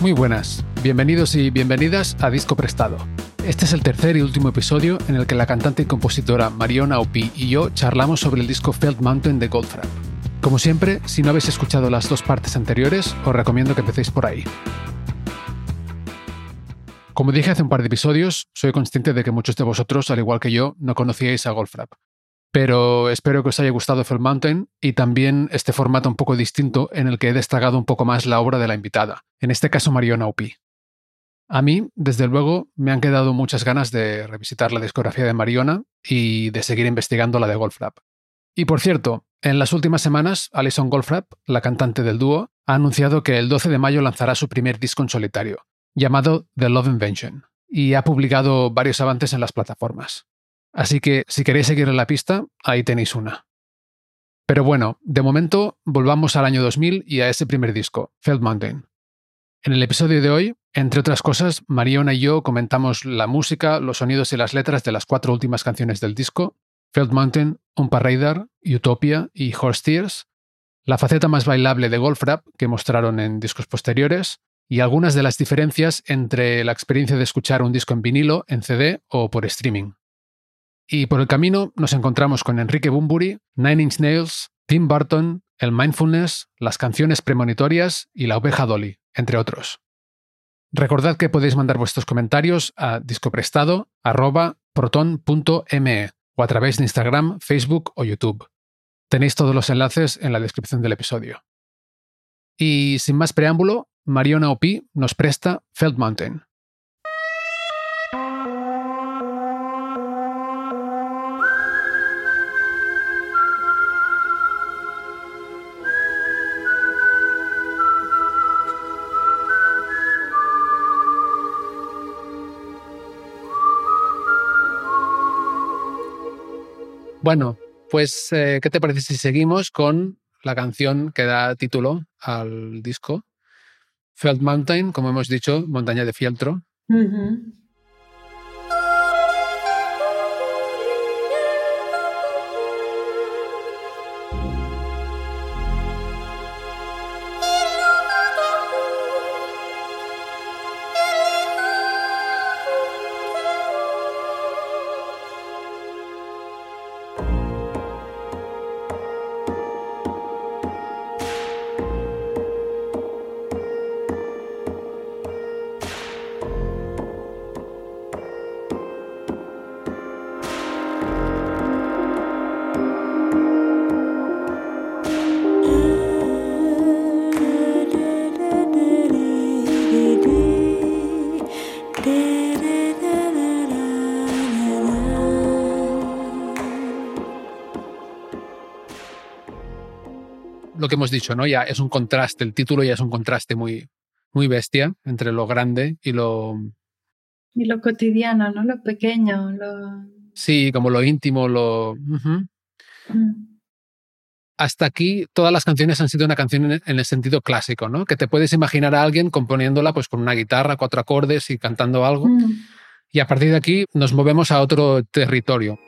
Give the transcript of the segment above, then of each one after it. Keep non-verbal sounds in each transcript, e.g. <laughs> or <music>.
Muy buenas, bienvenidos y bienvenidas a Disco Prestado. Este es el tercer y último episodio en el que la cantante y compositora Mariona Opi y yo charlamos sobre el disco Felt Mountain de Goldfrapp. Como siempre, si no habéis escuchado las dos partes anteriores, os recomiendo que empecéis por ahí. Como dije hace un par de episodios, soy consciente de que muchos de vosotros, al igual que yo, no conocíais a Goldfrapp pero espero que os haya gustado Fell Mountain y también este formato un poco distinto en el que he destacado un poco más la obra de la invitada, en este caso Mariona Upi. A mí, desde luego, me han quedado muchas ganas de revisitar la discografía de Mariona y de seguir investigando la de Goldfrapp. Y por cierto, en las últimas semanas, Alison Goldfrapp, la cantante del dúo, ha anunciado que el 12 de mayo lanzará su primer disco en solitario, llamado The Love Invention, y ha publicado varios avances en las plataformas. Así que si queréis seguir la pista, ahí tenéis una. Pero bueno, de momento volvamos al año 2000 y a ese primer disco, Feld Mountain. En el episodio de hoy, entre otras cosas, Mariona y yo comentamos la música, los sonidos y las letras de las cuatro últimas canciones del disco, Feld Mountain, Umpa Raider, Utopia y Horse Tears, la faceta más bailable de Golf Rap que mostraron en discos posteriores, y algunas de las diferencias entre la experiencia de escuchar un disco en vinilo, en CD o por streaming. Y por el camino nos encontramos con Enrique Bumburi, Nine Inch Nails, Tim Burton, el Mindfulness, las canciones premonitorias y la oveja Dolly, entre otros. Recordad que podéis mandar vuestros comentarios a discoprestado.proton.me o a través de Instagram, Facebook o YouTube. Tenéis todos los enlaces en la descripción del episodio. Y sin más preámbulo, Mariona Opi nos presta Feld Mountain. Bueno, pues, eh, ¿qué te parece si seguimos con la canción que da título al disco? Felt Mountain, como hemos dicho, montaña de fieltro. Lo que hemos dicho, ¿no? Ya es un contraste, el título ya es un contraste muy, muy bestia entre lo grande y lo... Y lo cotidiano, ¿no? Lo pequeño, lo... Sí, como lo íntimo, lo... Mm. Hasta aquí todas las canciones han sido una canción en el sentido clásico, ¿no? Que te puedes imaginar a alguien componiéndola pues con una guitarra, cuatro acordes y cantando algo. Mm. Y a partir de aquí nos movemos a otro territorio.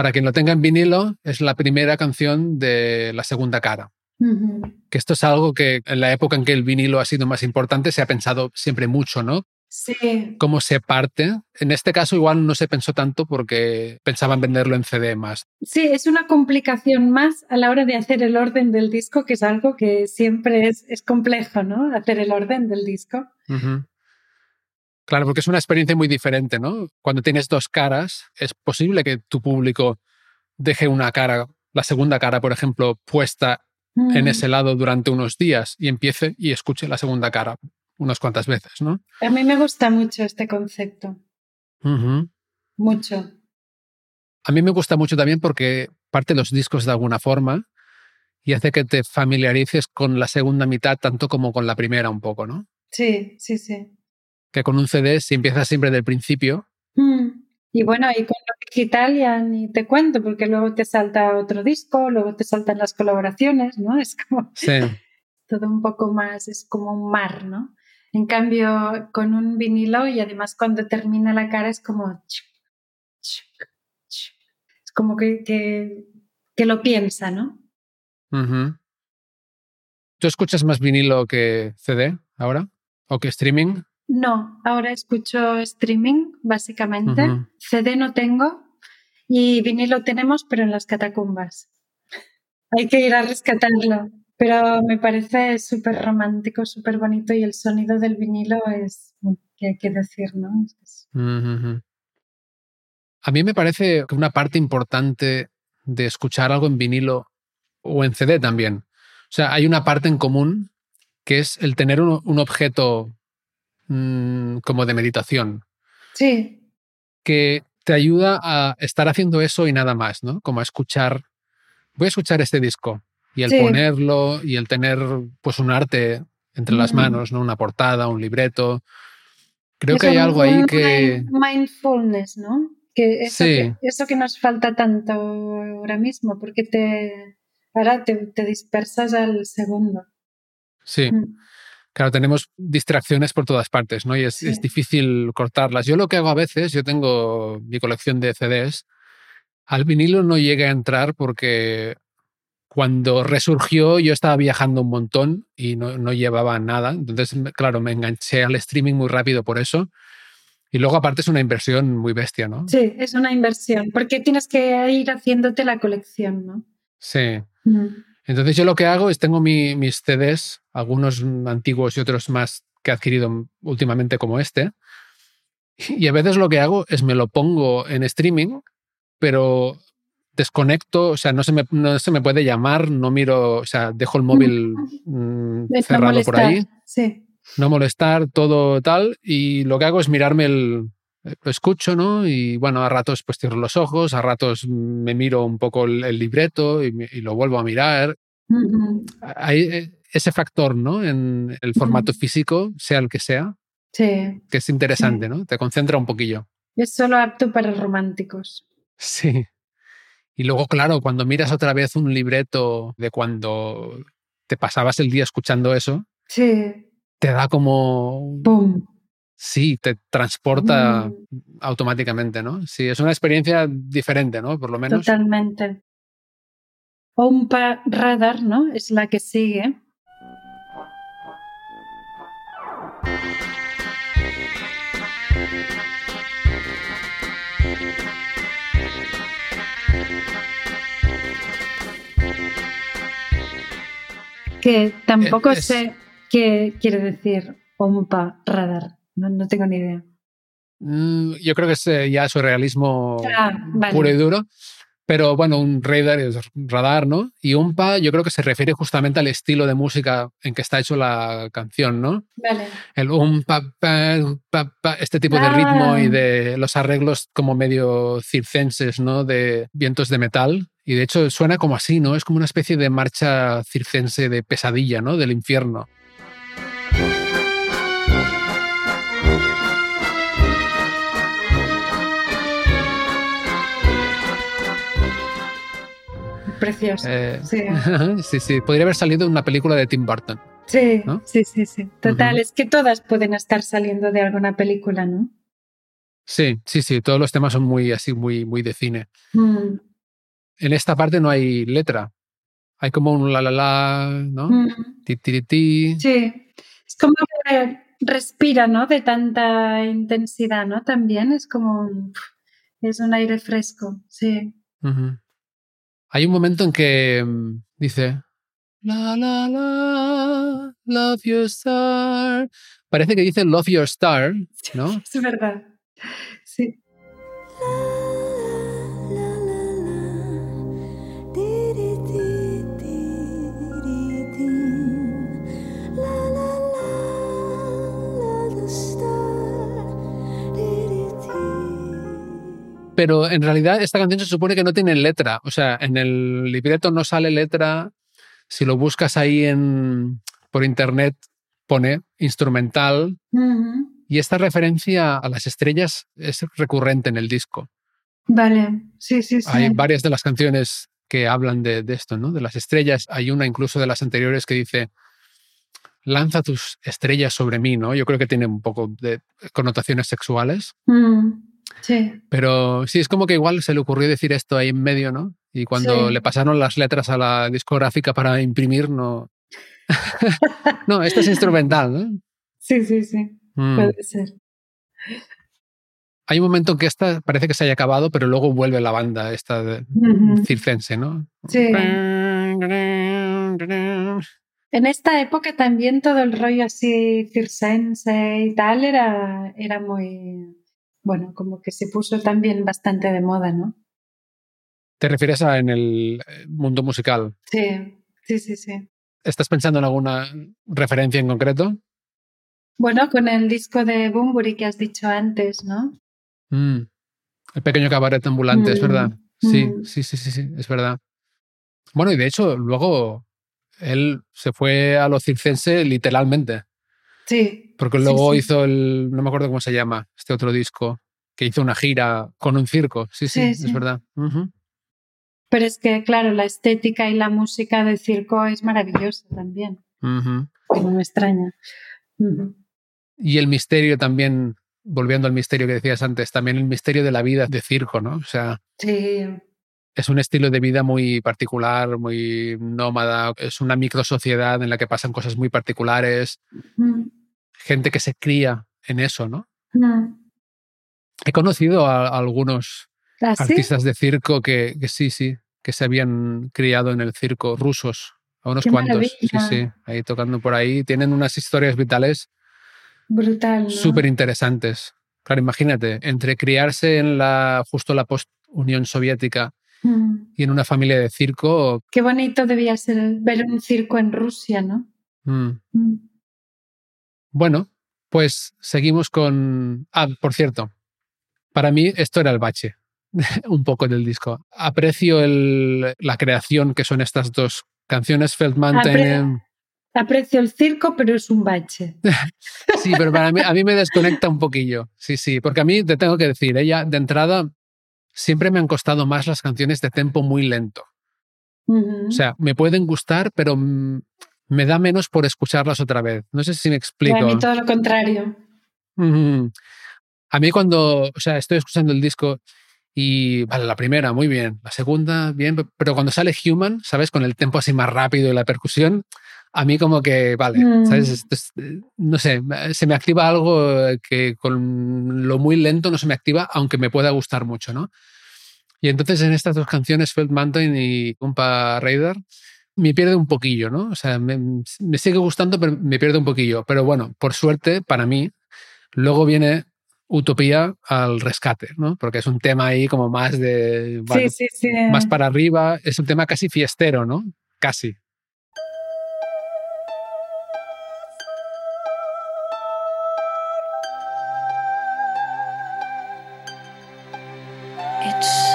Para quien lo tenga en vinilo, es la primera canción de la segunda cara. Que esto es algo que en la época en que el vinilo ha sido más importante se ha pensado siempre mucho, ¿no? Sí. cómo se parte. En este caso igual no se pensó tanto porque pensaban venderlo en CD más. Sí, es una complicación más a la hora de hacer el orden del disco, que es algo que siempre es, es complejo, ¿no? Hacer el orden del disco. Claro, porque es una experiencia muy diferente, ¿no? Cuando tienes dos caras, es posible que tu público deje una cara, la segunda cara, por ejemplo, puesta en Mm. ese lado durante unos días y empiece y escuche la segunda cara unas cuantas veces, ¿no? A mí me gusta mucho este concepto, mucho. A mí me gusta mucho también porque parte los discos de alguna forma y hace que te familiarices con la segunda mitad tanto como con la primera un poco, ¿no? Sí, sí, sí. Que con un CD, si empiezas siempre del principio, Mm. Y bueno, y con lo digital ya ni te cuento, porque luego te salta otro disco, luego te saltan las colaboraciones, ¿no? Es como sí, <laughs> todo un poco más, es como un mar, ¿no? En cambio, con un vinilo y además cuando termina la cara es como... Es como que, que, que lo piensa, ¿no? ¿Tú escuchas más vinilo que CD ahora? ¿O que streaming? No, ahora escucho streaming, básicamente. CD no tengo y vinilo tenemos, pero en las catacumbas. Hay que ir a rescatarlo. Pero me parece súper romántico, súper bonito y el sonido del vinilo es, que hay que decir, ¿no? Es-. A mí me parece que una parte importante de escuchar algo en vinilo o en CD también. O sea, hay una parte en común que es el tener un, un objeto mm, como de meditación Sí, que te ayuda a estar haciendo eso y nada más, ¿no? Como a escuchar, voy a escuchar este disco y el Sí. ponerlo y el tener pues un arte entre las Ujú. manos, ¿no? Una portada, un libreto. Creo que hay algo ahí que... mind- Mindfulness, ¿no? Que eso, Sí. que eso que nos falta tanto ahora mismo, porque te, ahora te, te dispersas al segundo. Sí. Mm. Claro, tenemos distracciones por todas partes, ¿no? Y es, Sí. es difícil cortarlas. Yo lo que hago a veces, yo tengo mi colección de CDs, al vinilo no llegué a entrar porque cuando resurgió yo estaba viajando un montón y no, no llevaba nada. Entonces, claro, me enganché al streaming muy rápido por eso. Y luego aparte es una inversión muy bestia, ¿no? Sí, es una inversión, porque tienes que ir haciéndote la colección, ¿no? Sí. Entonces yo lo que hago es tengo mi- mis CDs, algunos antiguos y otros más que he adquirido últimamente como este. Y a veces lo que hago es me lo pongo en streaming, pero desconecto, o sea, no se me, no se me puede llamar, no miro, o sea, dejo el móvil mm, no cerrado por molestar. ahí, Sí, no molestar, todo tal, y lo que hago es mirarme el... Lo escucho, ¿no? Y bueno, a ratos pues cierro los ojos, a ratos me miro un poco el, el libreto y, me- y lo vuelvo a mirar Ujú. hay eh, ese factor, ¿no? En el formato físico, sea el que sea, sí. que es interesante, ¿no? Te concentra un poquillo. Es solo apto para románticos. Sí. Y luego, claro, cuando miras otra vez un libreto de cuando te pasabas el día escuchando eso, Sí, te da como... ¡pum! Sí, te transporta Mm. automáticamente, ¿no? Sí, es una experiencia diferente, ¿no? Por lo menos. Totalmente. Ompa Radar, ¿no? Es la que sigue. Que tampoco es- sé qué quiere decir Ompa Radar. No, no tengo ni idea. Mm, Yo creo que es eh, ya surrealismo Ah, vale. puro y duro. Pero bueno, un radar es radar, ¿no? Y umpa yo creo que se refiere justamente al estilo de música en que está hecho la canción, ¿no? Vale. El umpa, pa, umpa, pa, este tipo de ritmo y de los arreglos como medio circenses, ¿no? De vientos de metal. Y de hecho suena como así, ¿no? Es como una especie de marcha circense de pesadilla, ¿no? Del infierno. Precioso. Eh, Sí. <laughs> sí, sí. Podría haber salido de una película de Tim Burton. Sí, ¿no? sí, sí, sí. Total, es que todas pueden estar saliendo de alguna película, ¿no? Sí, sí, sí. Todos los temas son muy así, muy, muy de cine. Mm, En esta parte no hay letra. Hay como un la la la, ¿no? mm, Ti, ti, ti, ti. Sí. Es como que respira, ¿no? De tanta intensidad, ¿no? También es como un, es un aire fresco, sí. Hay un momento en que mm, dice la la la love your star. Parece que dice love your star, ¿no? <laughs> Es verdad. Sí. Pero en realidad esta canción se supone que no tiene letra. O sea, en el libreto no sale letra. Si lo buscas ahí en, por internet, pone instrumental. Y esta referencia a las estrellas es recurrente en el disco. Vale, sí, sí, sí. Hay varias de las canciones que hablan de, esto, ¿no? De las estrellas. Hay una incluso de las anteriores que dice, lanza tus estrellas sobre mí, ¿no? Yo creo que tiene un poco de connotaciones sexuales. Mm. Sí. Pero sí, es como que igual se le ocurrió decir esto ahí en medio, ¿no? Y cuando le pasaron las letras a la discográfica para imprimir, no. <laughs> no, esto es instrumental, ¿no? Sí, sí, sí. Mm. Puede ser. Hay un momento en que esta parece que se haya acabado, pero luego vuelve la banda esta circense, ¿no? Sí. En esta época también todo el rollo así circense y tal era, era muy, bueno, como que se puso también bastante de moda, ¿no? ¿Te refieres a en el eh, mundo musical? Sí, sí, sí, sí. ¿Estás pensando en alguna referencia en concreto? Bueno, con el disco de Bumburi que has dicho antes, ¿no? Mm, el pequeño cabaret ambulante, es verdad. Mm, sí, mm. sí, sí, sí, sí, es verdad. Bueno, y de hecho, luego él se fue a lo circense literalmente. Sí. Porque luego hizo el, no me acuerdo cómo se llama, este otro disco, que hizo una gira con un circo. Sí, sí, es verdad. Pero es que, claro, la estética y la música del circo es maravillosa también. Que no me extraña. Y el misterio también, volviendo al misterio que decías antes, también el misterio de la vida de circo, ¿no? O sea. Sí. Es un estilo de vida muy particular, muy nómada, es una microsociedad en la que pasan cosas muy particulares gente que se cría en eso, ¿no? He conocido a, algunos ¿Ah, artistas de circo que, sí, sí, que se habían criado en el circo, rusos, a unos cuantos. Sí, sí, ahí tocando por ahí. Tienen unas historias vitales brutal, súper interesantes. Claro, imagínate, entre criarse en la justo la post-Unión Soviética y en una familia de circo. Qué bonito debía ser ver un circo en Rusia, ¿no? Mm. Mm. Bueno, pues seguimos con... Ah, por cierto, para mí esto era el bache, <laughs> un poco del disco. Aprecio la creación que son estas dos canciones, Felt Mountain. aprecio el circo, pero es un bache. <laughs> sí, pero para mí, a mí me desconecta un poquillo. Sí, sí, porque a mí te tengo que decir, ella de entrada siempre me han costado más las canciones de tempo muy lento. O sea, me pueden gustar, pero mm, me da menos por escucharlas otra vez. No sé si me explico. a mí todo lo contrario. A mí cuando, o sea, estoy escuchando el disco y, vale, la primera, muy bien, la segunda, bien, pero cuando sale Human, ¿sabes? Con el tempo así más rápido y la percusión, a mí como que, vale, ¿sabes? Mm. no sé, se me activa algo que con lo muy lento no se me activa, aunque me pueda gustar mucho, ¿no? Y entonces en estas dos canciones, Felt Mountain y Umpa Raider, me pierde un poquillo, ¿no? O sea, me, mm, me, sigue gustando, pero me pierde un poquillo. Pero bueno, por suerte, para mí, luego viene Utopía al rescate, ¿no? Porque es un tema ahí como más de... Sí, sí, sí. Más para arriba, es un tema casi fiestero, ¿no? Casi. It's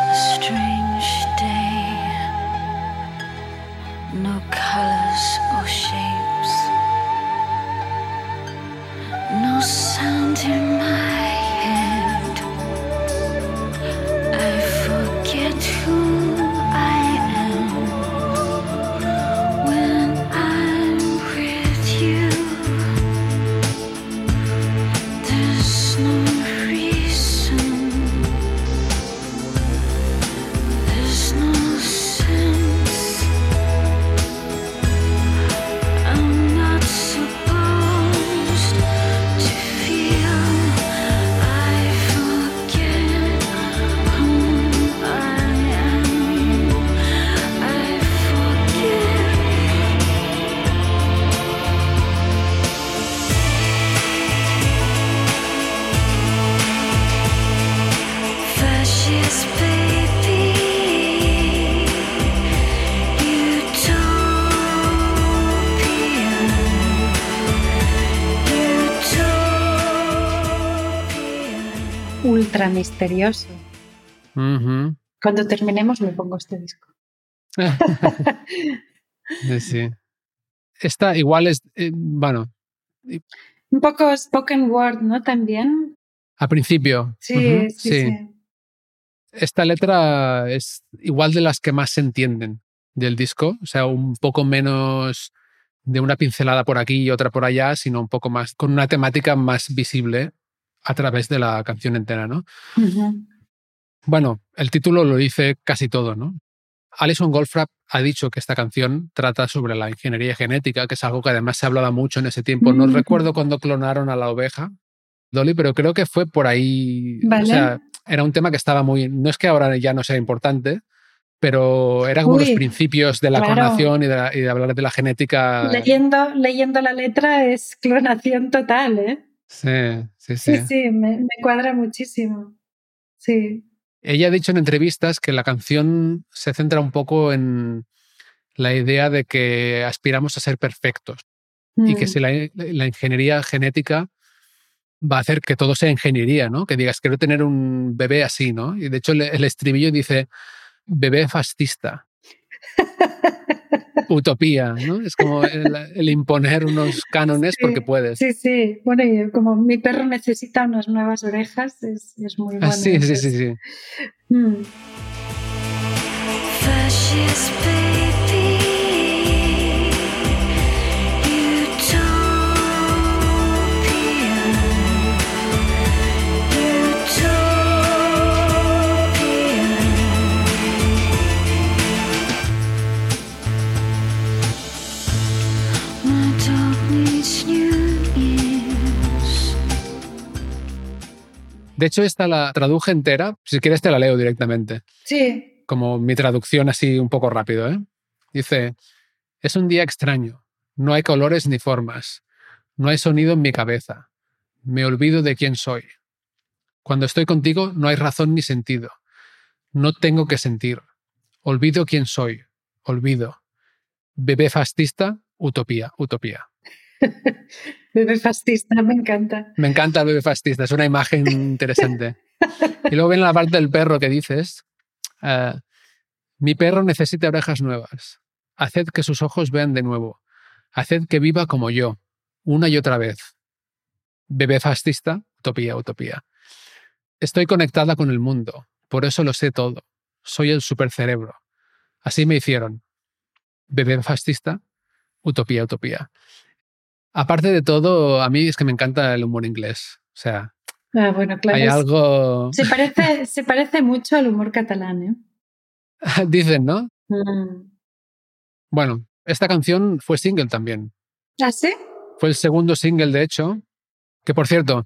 misterioso. Cuando terminemos me pongo este disco. <laughs> sí. Esta igual es, eh, bueno. Un poco spoken word, ¿no? También. A principio. Sí, sí, sí, Esta letra es igual de las que más se entienden del disco, o sea, un poco menos de una pincelada por aquí y otra por allá, sino un poco más con una temática más visible a través de la canción entera, ¿no? Bueno, el título lo dice casi todo, ¿no? Alison Goldfrapp ha dicho que esta canción trata sobre la ingeniería genética, que es algo que además se hablaba mucho en ese tiempo. No recuerdo cuando clonaron a la oveja, Dolly, pero creo que fue por ahí. O sea, era un tema que estaba muy. No es que ahora ya no sea importante, pero eran como los principios de la clonación y de, hablar de la genética. Leyendo, leyendo la letra es clonación total, ¿eh? Sí, sí, sí. Sí, sí, me cuadra muchísimo. Sí. Ella ha dicho en entrevistas que la canción se centra un poco en la idea de que aspiramos a ser perfectos y que mm. si la, ingeniería genética va a hacer que todo sea ingeniería, ¿no? Que digas, quiero tener un bebé así, ¿no? Y de hecho el estribillo dice, bebé fascista. <laughs> utopía, ¿no? Es como el, imponer unos cánones porque puedes. Sí, sí. Bueno, y como mi perro necesita unas nuevas orejas, es, es muy ah, bueno. sí, sí, sí, sí. Mm. De hecho, esta la traduje entera. Si quieres, te la leo directamente. Sí. Como mi traducción así un poco rápido. ¿eh? Dice, es un día extraño. No hay colores ni formas. No hay sonido en mi cabeza. Me olvido de quién soy. Cuando estoy contigo no hay razón ni sentido. No tengo que sentir. Olvido quién soy. Olvido. Bebé fascista, utopía, utopía. <laughs> <laughs> bebé fascista, me encanta. Me encanta el bebé fascista, es una imagen <laughs> interesante. y luego viene la parte del perro que dices, eh, mi perro necesita orejas nuevas. Haced que sus ojos vean de nuevo. Haced que viva como yo, una y otra vez. Bebé fascista, utopía, utopía. Estoy conectada con el mundo, por eso lo sé todo. Soy el supercerebro. Así me hicieron. Bebé fascista, utopía, utopía. Aparte de todo, a mí es que me encanta el humor inglés. O sea, ah, bueno, claro, hay algo... Se parece, se parece mucho al humor catalán, ¿eh? <laughs> Dicen, ¿no? Mm. Bueno, esta canción fue single también. ¿Ah, sí? Fue el segundo single, de hecho. Que por cierto,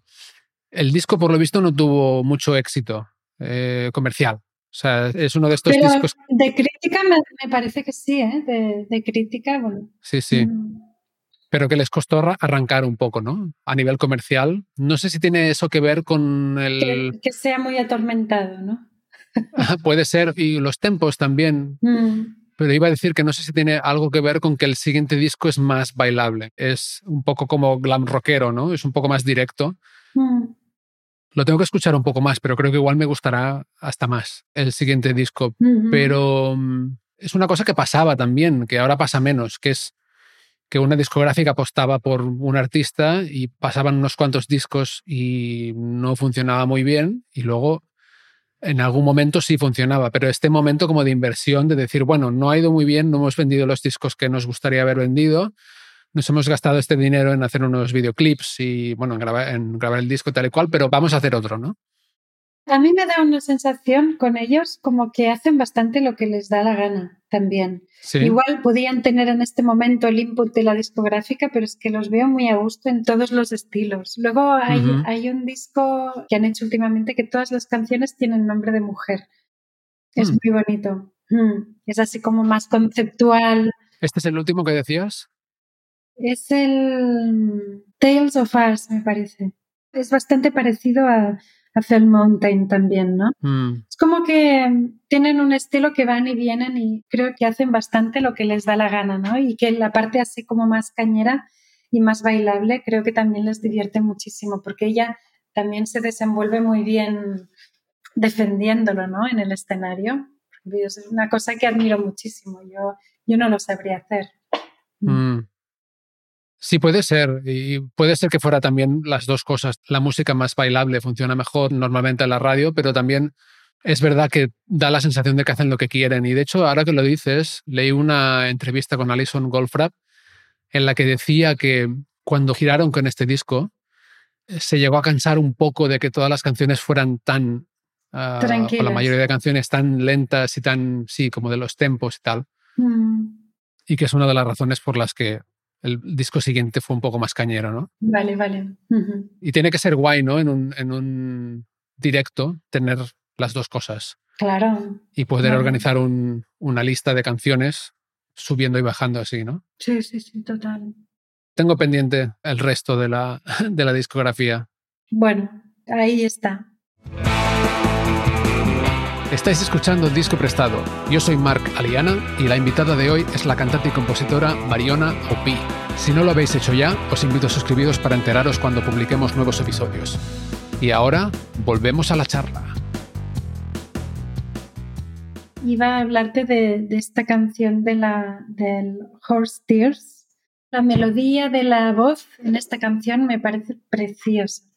el disco por lo visto no tuvo mucho éxito eh, comercial. O sea, es uno de estos discos. De crítica me, parece que sí, ¿eh? De, de crítica, bueno. Sí, sí. Mm pero que les costó arrancar un poco, ¿no? A nivel comercial. No sé si tiene eso que ver con el... Que, sea muy atormentado, ¿no? <laughs> Puede ser, y los tempos también. Mm. Pero iba a decir que no sé si tiene algo que ver con que el siguiente disco es más bailable. Es un poco como glam rockero, ¿no? Es un poco más directo. Mm. Lo tengo que escuchar un poco más, pero creo que igual me gustará hasta más el siguiente disco. Pero mm, es una cosa que pasaba también, que ahora pasa menos, que es que una discográfica apostaba por un artista y pasaban unos cuantos discos y no funcionaba muy bien y luego en algún momento sí funcionaba, pero este momento como de inversión, de decir, bueno, no ha ido muy bien, no hemos vendido los discos que nos gustaría haber vendido, nos hemos gastado este dinero en hacer unos videoclips y, bueno, en grabar, grabar el disco tal y cual, pero vamos a hacer otro, ¿no? A mí me da una sensación con ellos como que hacen bastante lo que les da la gana también. Igual podían tener en este momento el input de la discográfica, pero es que los veo muy a gusto en todos los estilos. Luego hay, un disco que han hecho últimamente que todas las canciones tienen nombre de mujer. Es mm. muy bonito. Mm. Es así como más conceptual. ¿Este es el último que decías? Es el Tales of Us, me parece. Es bastante parecido a Fell Mountain también, ¿no? Mm. Es como que tienen un estilo que van y vienen y creo que hacen bastante lo que les da la gana, ¿no? Y que la parte así como más cañera y más bailable creo que también les divierte muchísimo porque ella también se desenvuelve muy bien defendiéndolo, ¿no? En el escenario. Es una cosa que admiro muchísimo. Yo, yo no lo sabría hacer. Mm. Sí, puede ser. Y puede ser que fuera también las dos cosas. La música más bailable funciona mejor normalmente en la radio, pero también es verdad que da la sensación de que hacen lo que quieren. Y de hecho, ahora que lo dices, leí una entrevista con Alison Goldfrapp en la que decía que cuando giraron con este disco, eh, se llegó a cansar un poco de que todas las canciones fueran tan, uh, o la mayoría de canciones tan lentas y tan, sí, como de los tempos y tal. Mm. Y que es una de las razones por las que el disco siguiente fue un poco más cañero, ¿no? Vale, vale. Y tiene que ser guay, ¿no? En un, en un directo, tener las dos cosas. Claro. Y poder organizar un, una lista de canciones subiendo y bajando así, ¿no? Sí, sí, sí, total. Tengo pendiente el resto de la, <laughs> de la discografía. Bueno, ahí está. Estáis escuchando Disco Prestado. Yo soy Marc Aliana y la invitada de hoy es la cantante y compositora Mariona Opi. Si no lo habéis hecho ya, os invito a suscribiros para enteraros cuando publiquemos nuevos episodios. Y ahora, volvemos a la charla. Iba a hablarte de, esta canción de la, del Horse Tears. La melodía de la voz en esta canción me parece preciosa.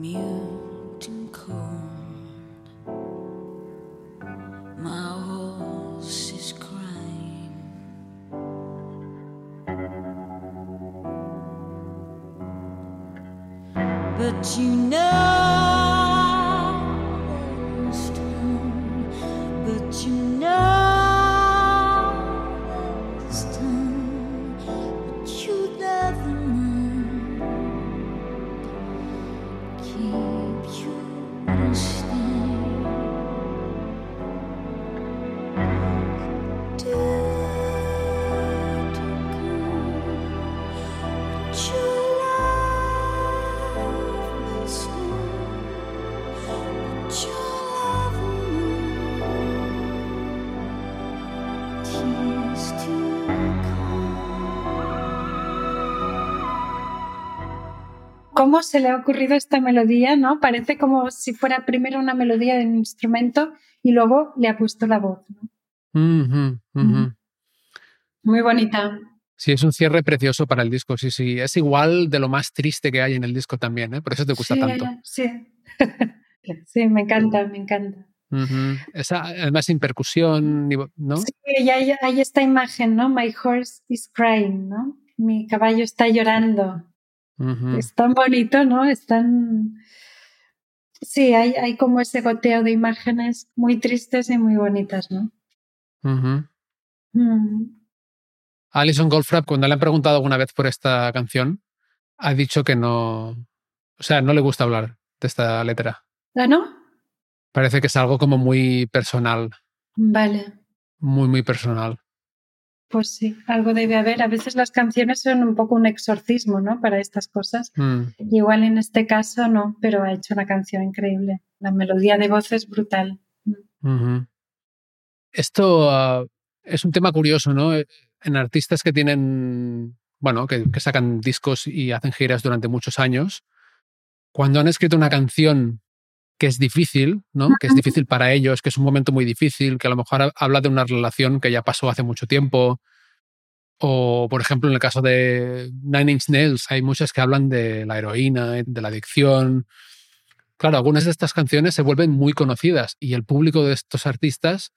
mute and cold. My horse is crying. But you know. Cómo se le ha ocurrido esta melodía, ¿no? Parece como si fuera primero una melodía de un instrumento y luego le ha puesto la voz. Muy bonita. Sí, es un cierre precioso para el disco, sí, sí. Es igual de lo más triste que hay en el disco también, ¿eh? Por eso te gusta tanto. Sí, <laughs> sí, me encanta, me encanta. además sin percusión, ¿no? Sí, hay, hay, esta imagen, ¿no? My horse is crying, ¿no? Mi caballo está llorando. Es tan bonito, ¿no? Es tan... Sí, hay, hay, como ese goteo de imágenes muy tristes y muy bonitas, ¿no? Mm. Alison Goldfrapp, cuando le han preguntado alguna vez por esta canción, ha dicho que no... O sea, no le gusta hablar de esta letra. ¿Ah, no? Parece que es algo como muy personal. Vale. Muy, muy personal. Pues sí, algo debe haber. A veces las canciones son un poco un exorcismo, ¿no? Para estas cosas. Mm. Igual en este caso no, pero ha hecho una canción increíble. La melodía de voz es brutal. Mm. Esto ah, es un tema curioso, ¿no? En artistas que tienen, bueno, que, que sacan discos y hacen giras durante muchos años, cuando han escrito una canción que es difícil, ¿no? Que es difícil para ellos, que es un momento muy difícil, que a lo mejor habla de una relación que ya pasó hace mucho tiempo. O, por ejemplo, en el caso de Nine Inch Nails, hay muchas que hablan de la heroína, de la adicción. Claro, algunas de estas canciones se vuelven muy conocidas y el público de estos artistas,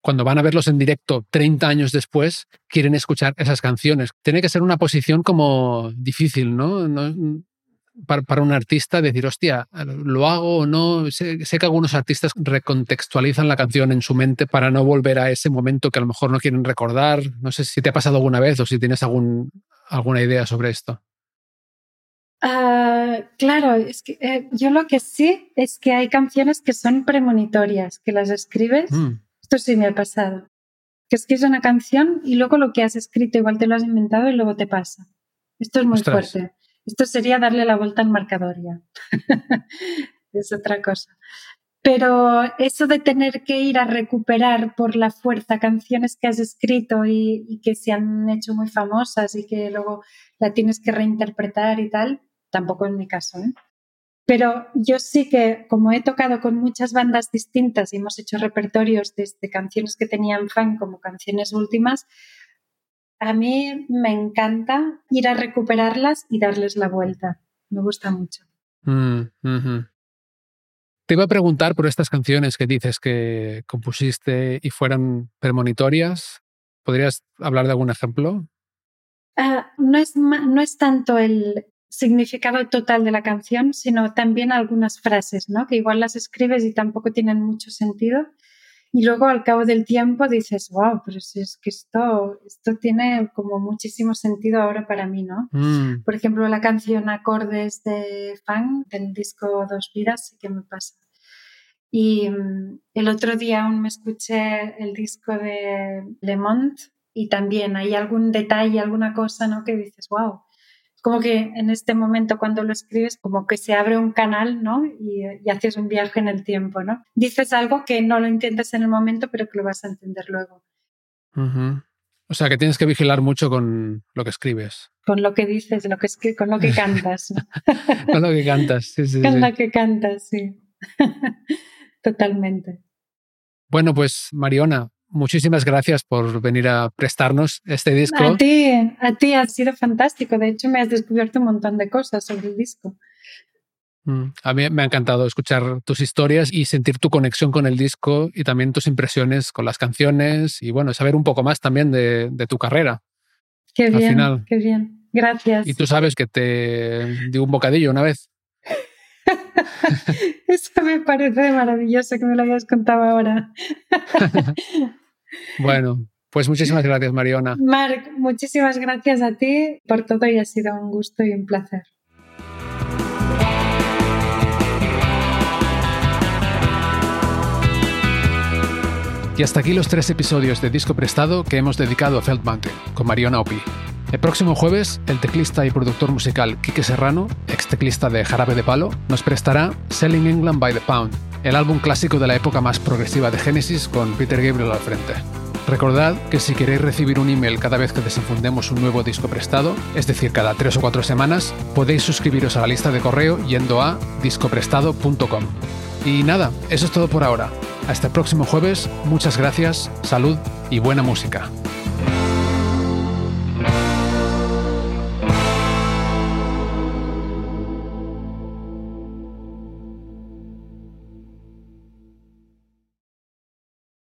cuando van a verlos en directo 30 años después, quieren escuchar esas canciones. Tiene que ser una posición como difícil, ¿no? no para, un artista decir, hostia, ¿lo hago o no? Sé, que algunos artistas recontextualizan la canción en su mente para no volver a ese momento que a lo mejor no quieren recordar. No sé si te ha pasado alguna vez o si tienes algún, alguna idea sobre esto. Ah, claro, es que eh, yo lo que sí es que hay canciones que son premonitorias, que las escribes. Mm. Esto sí me ha pasado. Que escribes una canción y luego lo que has escrito igual te lo has inventado y luego te pasa. Esto es muy fuerte. Esto sería darle la vuelta al marcador ya. <laughs> es otra cosa. Pero eso de tener que ir a recuperar por la fuerza canciones que has escrito y, que se han hecho muy famosas y que luego la tienes que reinterpretar y tal, tampoco es mi caso. ¿eh? Pero yo sí que, como he tocado con muchas bandas distintas y hemos hecho repertorios desde canciones que tenían fan como canciones últimas, a mí me encanta ir a recuperarlas y darles la vuelta. Me gusta mucho. Mm, Te iba a preguntar por estas canciones que dices que compusiste y fueran premonitorias. ¿Podrías hablar de algún ejemplo? Ah, no, es, no es tanto el significado total de la canción, sino también algunas frases, ¿no? Que igual las escribes y tampoco tienen mucho sentido, y luego al cabo del tiempo dices, wow, pero si es que esto, esto tiene como muchísimo sentido ahora para mí, ¿no? Mm. Por ejemplo, la canción Acordes de Fan del disco Dos Vidas sí que me pasa. Y mm, el otro día aún me escuché el disco de Le Monde y también hay algún detalle, alguna cosa, ¿no? Que dices, wow, como que en este momento cuando lo escribes, como que se abre un canal, ¿no? Y, haces un viaje en el tiempo, ¿no? Dices algo que no lo entiendes en el momento, pero que lo vas a entender luego. O sea, que tienes que vigilar mucho con lo que escribes. Con lo que dices, lo que con lo que cantas. <laughs> con lo que cantas, sí, sí. Con lo que cantas, sí. <laughs> Totalmente. Bueno, pues Mariona, muchísimas gracias por venir a prestarnos este disco. A ti, a ti ha sido fantástico. De hecho, me has descubierto un montón de cosas sobre el disco. Mm, a mí me ha encantado escuchar tus historias y sentir tu conexión con el disco y también tus impresiones con las canciones y bueno, saber un poco más también de, tu carrera. Qué bien, qué bien. Gracias. Y tú sabes que te di un bocadillo una vez. <laughs> Eso me parece maravilloso que me lo hayas contado ahora. <laughs> bueno, pues muchísimas gracias, Mariona. Marc, muchísimas gracias a ti por todo y ha sido un gusto y un placer. Y hasta aquí los tres episodios de Disco Prestado que hemos dedicado a Felt Mountain, con Mariona Opi. El próximo jueves, el teclista y productor musical Quique Serrano, ex teclista de Jarabe de Palo, nos prestará Selling England by the Pound, el álbum clásico de la época más progresiva de Genesis con Peter Gabriel al frente. Recordad que si queréis recibir un email cada vez que desenfundemos un nuevo disco prestado, es decir, cada tres o cuatro semanas, podéis suscribiros a la lista de correo yendo a discoprestado.com. Y nada, eso es todo por ahora. Hasta el próximo jueves, muchas gracias, salud y buena música.